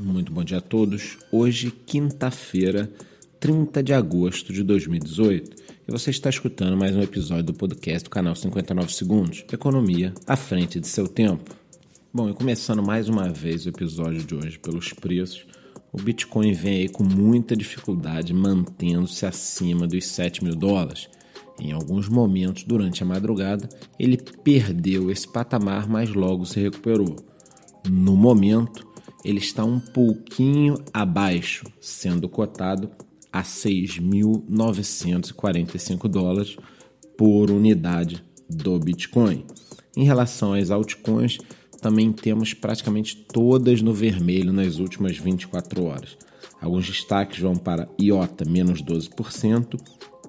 Muito bom dia a todos. Hoje, quinta-feira, 30 de agosto de 2018, e você está escutando mais um episódio do podcast do canal 59 Segundos, Economia à frente de seu tempo. Bom, e começando mais uma vez o episódio de hoje pelos preços, o Bitcoin vem aí com muita dificuldade mantendo-se acima dos 7 mil dólares. Em alguns momentos durante a madrugada, ele perdeu esse patamar, mas logo se recuperou. No momento, ele está um pouquinho abaixo, sendo cotado a 6.945 dólares por unidade do Bitcoin. Em relação às altcoins, também temos praticamente todas no vermelho nas últimas 24 horas. Alguns destaques vão para IOTA, menos 12%,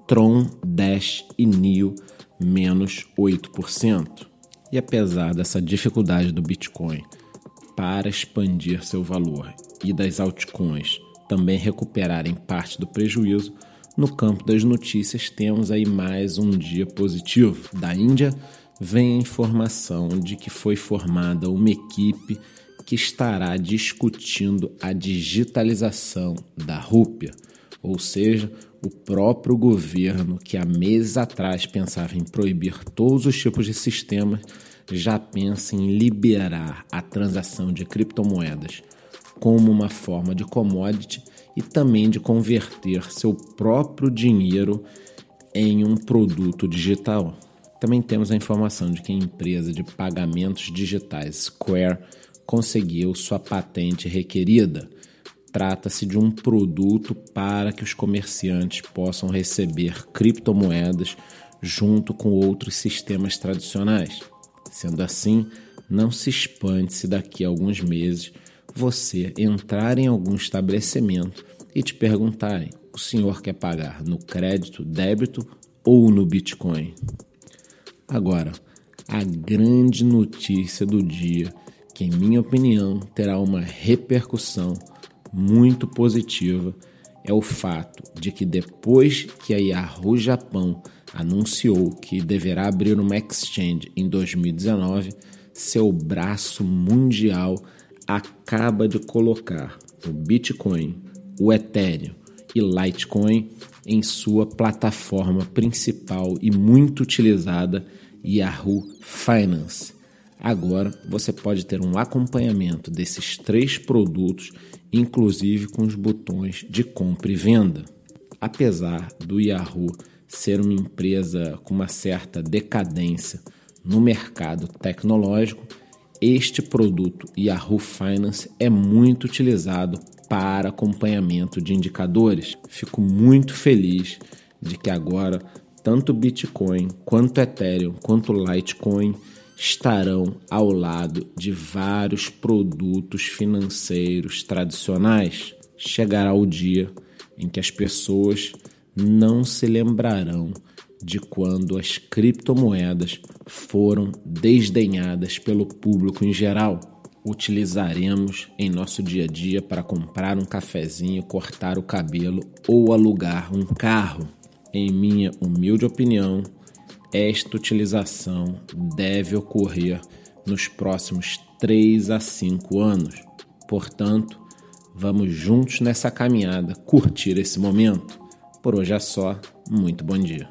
Tron, Dash e NIO, menos 8%. E apesar dessa dificuldade do Bitcoin para expandir seu valor e das altcoins também recuperarem parte do prejuízo, no campo das notícias temos aí mais um dia positivo. Da Índia vem a informação de que foi formada uma equipe que estará discutindo a digitalização da rúpia, ou seja, o próprio governo que há meses atrás pensava em proibir todos os tipos de sistemas já pensa em liberar a transação de criptomoedas como uma forma de commodity e também de converter seu próprio dinheiro em um produto digital. Também temos a informação de que a empresa de pagamentos digitais Square conseguiu sua patente requerida. Trata-se de um produto para que os comerciantes possam receber criptomoedas junto com outros sistemas tradicionais. Sendo assim, não se espante se daqui a alguns meses você entrar em algum estabelecimento e te perguntarem: o senhor quer pagar no crédito, débito ou no Bitcoin? Agora, a grande notícia do dia, que em minha opinião terá uma repercussão muito positiva, é o fato de que depois que a Yahoo Japão anunciou que deverá abrir uma exchange em 2019, seu braço mundial acaba de colocar o Bitcoin, o Ethereum e Litecoin em sua plataforma principal e muito utilizada, Yahoo Finance. Agora você pode ter um acompanhamento desses três produtos, inclusive com os botões de compra e venda. Apesar do Yahoo ser uma empresa com uma certa decadência no mercado tecnológico, este produto Yahoo Finance é muito utilizado para acompanhamento de indicadores. Fico muito feliz de que agora tanto Bitcoin quanto Ethereum quanto Litecoin estarão ao lado de vários produtos financeiros tradicionais. Chegará o dia em que as pessoas não se lembrarão de quando as criptomoedas foram desdenhadas pelo público em geral. Utilizaremos em nosso dia a dia para comprar um cafezinho, cortar o cabelo ou alugar um carro. Em minha humilde opinião, esta utilização deve ocorrer nos próximos 3 a 5 anos. Portanto, vamos juntos nessa caminhada curtir esse momento. Por hoje é só. Muito bom dia.